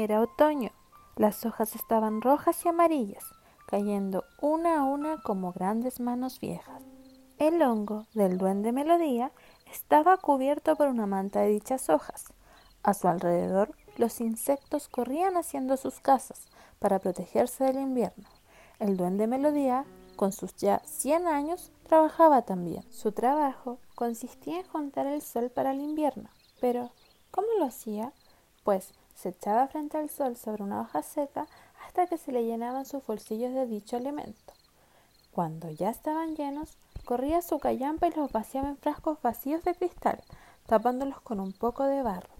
Era otoño. Las hojas estaban rojas y amarillas, cayendo una a una como grandes manos viejas. El hongo del duende Melodía estaba cubierto por una manta de dichas hojas. A su alrededor los insectos corrían haciendo sus casas para protegerse del invierno. El duende Melodía, con sus ya 100 años, trabajaba también. Su trabajo consistía en juntar el sol para el invierno. Pero, ¿cómo lo hacía? Pues se echaba frente al sol sobre una hoja seca hasta que se le llenaban sus bolsillos de dicho alimento. Cuando ya estaban llenos, corría su callampa y los vaciaba en frascos vacíos de cristal, tapándolos con un poco de barro.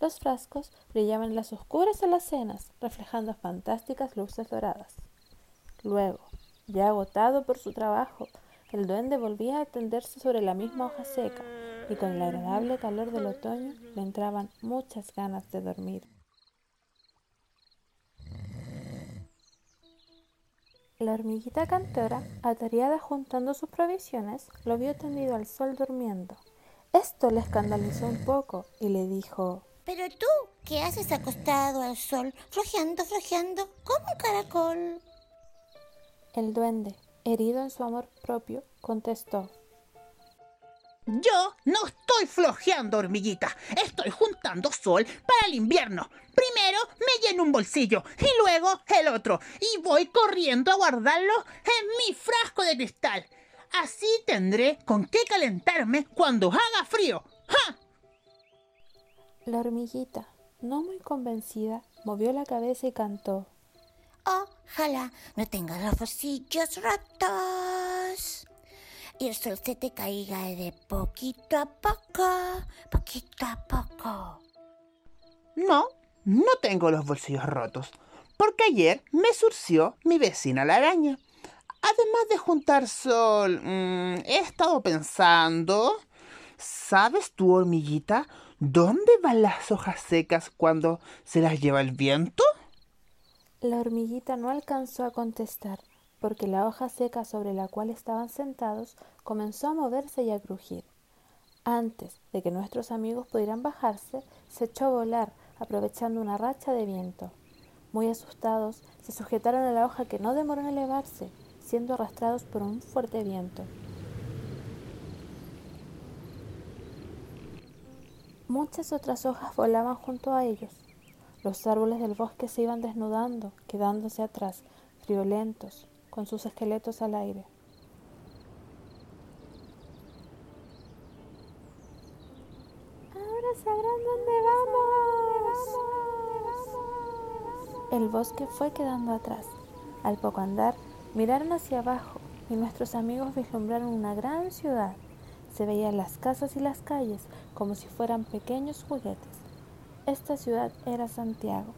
Los frascos brillaban en las oscuras alacenas, reflejando fantásticas luces doradas. Luego, ya agotado por su trabajo, el duende volvía a tenderse sobre la misma hoja seca y con el agradable calor del otoño le entraban muchas ganas de dormir. La hormiguita cantora, atareada juntando sus provisiones, lo vio tendido al sol durmiendo. Esto le escandalizó un poco y le dijo pero tú, ¿qué haces acostado al sol, flojeando, flojeando, como un caracol? El duende, herido en su amor propio, contestó. Yo no estoy flojeando, hormiguita. Estoy juntando sol para el invierno. Primero me lleno un bolsillo y luego el otro. Y voy corriendo a guardarlo en mi frasco de cristal. Así tendré con qué calentarme cuando haga frío. ¡Ja! La hormiguita, no muy convencida, movió la cabeza y cantó. Ojalá no tenga los bolsillos rotos. Y el sol se te caiga de poquito a poco, poquito a poco. No, no tengo los bolsillos rotos, porque ayer me surció mi vecina la araña. Además de juntar sol, mm, he estado pensando... ¿Sabes tú, hormiguita, ¿Dónde van las hojas secas cuando se las lleva el viento? La hormiguita no alcanzó a contestar, porque la hoja seca sobre la cual estaban sentados comenzó a moverse y a crujir. Antes de que nuestros amigos pudieran bajarse, se echó a volar, aprovechando una racha de viento. Muy asustados, se sujetaron a la hoja que no demoró en elevarse, siendo arrastrados por un fuerte viento. Muchas otras hojas volaban junto a ellos. Los árboles del bosque se iban desnudando, quedándose atrás, friolentos, con sus esqueletos al aire. Ahora sabrán dónde vamos. El bosque fue quedando atrás. Al poco andar, miraron hacia abajo y nuestros amigos vislumbraron una gran ciudad. Se veían las casas y las calles como si fueran pequeños juguetes. Esta ciudad era Santiago.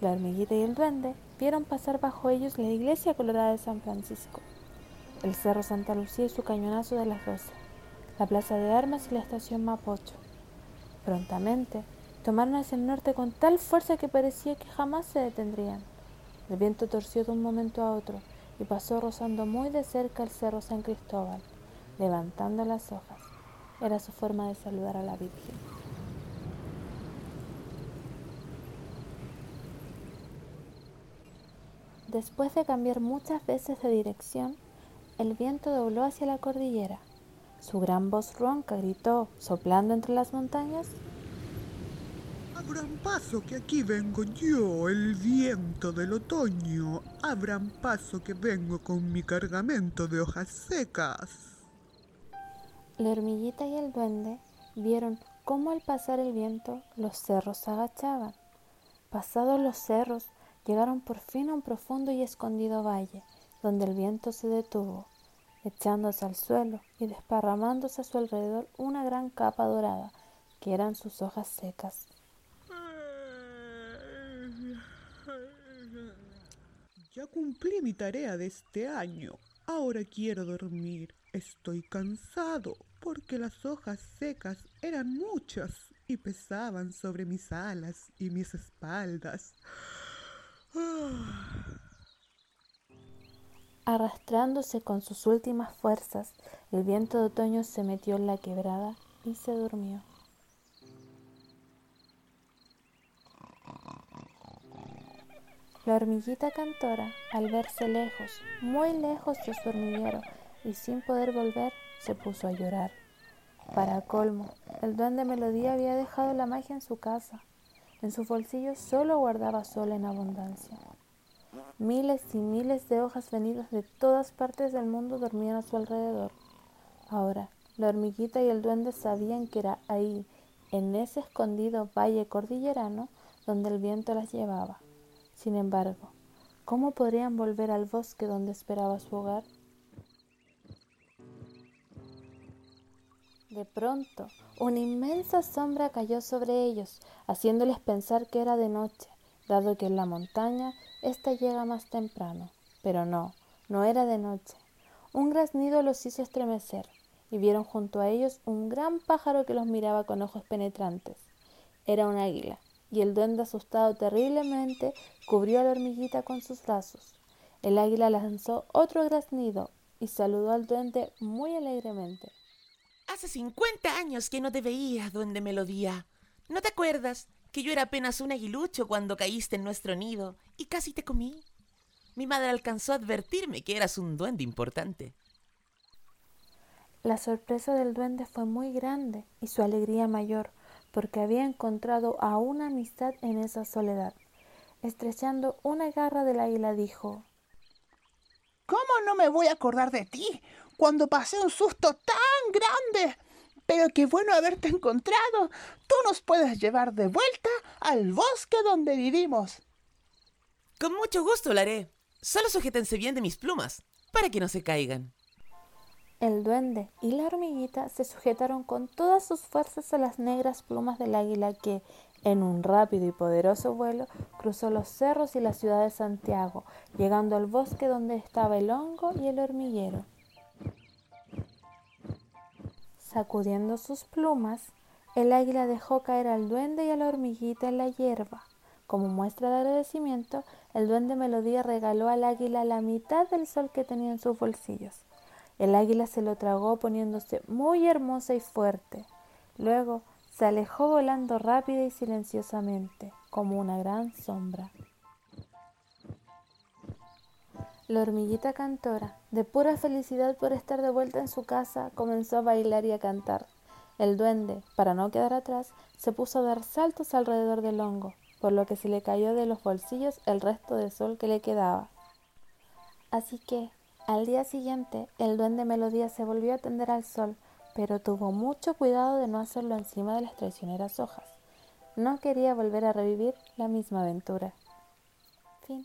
La hormiguita y el duende vieron pasar bajo ellos la iglesia colorada de San Francisco, el cerro Santa Lucía y su cañonazo de las Rosas, la plaza de armas y la estación Mapocho. Prontamente tomaron hacia el norte con tal fuerza que parecía que jamás se detendrían. El viento torció de un momento a otro y pasó rozando muy de cerca el cerro San Cristóbal levantando las hojas. Era su forma de saludar a la Virgen. Después de cambiar muchas veces de dirección, el viento dobló hacia la cordillera. Su gran voz ronca gritó, soplando entre las montañas. Abran paso que aquí vengo yo, el viento del otoño. Abran paso que vengo con mi cargamento de hojas secas. La hormiguita y el duende vieron cómo al pasar el viento los cerros se agachaban. Pasados los cerros, llegaron por fin a un profundo y escondido valle, donde el viento se detuvo, echándose al suelo y desparramándose a su alrededor una gran capa dorada, que eran sus hojas secas. Ya cumplí mi tarea de este año. Ahora quiero dormir. Estoy cansado porque las hojas secas eran muchas y pesaban sobre mis alas y mis espaldas. Arrastrándose con sus últimas fuerzas, el viento de otoño se metió en la quebrada y se durmió. La hormiguita cantora, al verse lejos, muy lejos de su hormiguero y sin poder volver, se puso a llorar. Para colmo, el duende Melodía había dejado la magia en su casa. En su bolsillo solo guardaba sol en abundancia. Miles y miles de hojas venidas de todas partes del mundo dormían a su alrededor. Ahora, la hormiguita y el duende sabían que era ahí, en ese escondido valle cordillerano, donde el viento las llevaba. Sin embargo, ¿cómo podrían volver al bosque donde esperaba su hogar? De pronto, una inmensa sombra cayó sobre ellos, haciéndoles pensar que era de noche, dado que en la montaña ésta llega más temprano. Pero no, no era de noche. Un graznido los hizo estremecer, y vieron junto a ellos un gran pájaro que los miraba con ojos penetrantes. Era un águila, y el duende asustado terriblemente cubrió a la hormiguita con sus brazos. El águila lanzó otro graznido y saludó al duende muy alegremente. Hace cincuenta años que no te veía, duende Melodía. ¿No te acuerdas que yo era apenas un aguilucho cuando caíste en nuestro nido y casi te comí? Mi madre alcanzó a advertirme que eras un duende importante. La sorpresa del duende fue muy grande y su alegría mayor, porque había encontrado a una amistad en esa soledad. Estrechando una garra del águila dijo ¿Cómo no me voy a acordar de ti cuando pasé un susto tan grande? Pero qué bueno haberte encontrado. Tú nos puedes llevar de vuelta al bosque donde vivimos. Con mucho gusto lo haré. Solo sujétense bien de mis plumas, para que no se caigan. El duende y la hormiguita se sujetaron con todas sus fuerzas a las negras plumas del águila que, en un rápido y poderoso vuelo, cruzó los cerros y la ciudad de Santiago, llegando al bosque donde estaba el hongo y el hormiguero. Sacudiendo sus plumas, el águila dejó caer al duende y a la hormiguita en la hierba. Como muestra de agradecimiento, el duende Melodía regaló al águila la mitad del sol que tenía en sus bolsillos. El águila se lo tragó poniéndose muy hermosa y fuerte. Luego se alejó volando rápida y silenciosamente, como una gran sombra. La hormiguita cantora, de pura felicidad por estar de vuelta en su casa, comenzó a bailar y a cantar. El duende, para no quedar atrás, se puso a dar saltos alrededor del hongo, por lo que se le cayó de los bolsillos el resto de sol que le quedaba. Así que, al día siguiente, el duende Melodía se volvió a tender al sol, pero tuvo mucho cuidado de no hacerlo encima de las traicioneras hojas. No quería volver a revivir la misma aventura. Fin.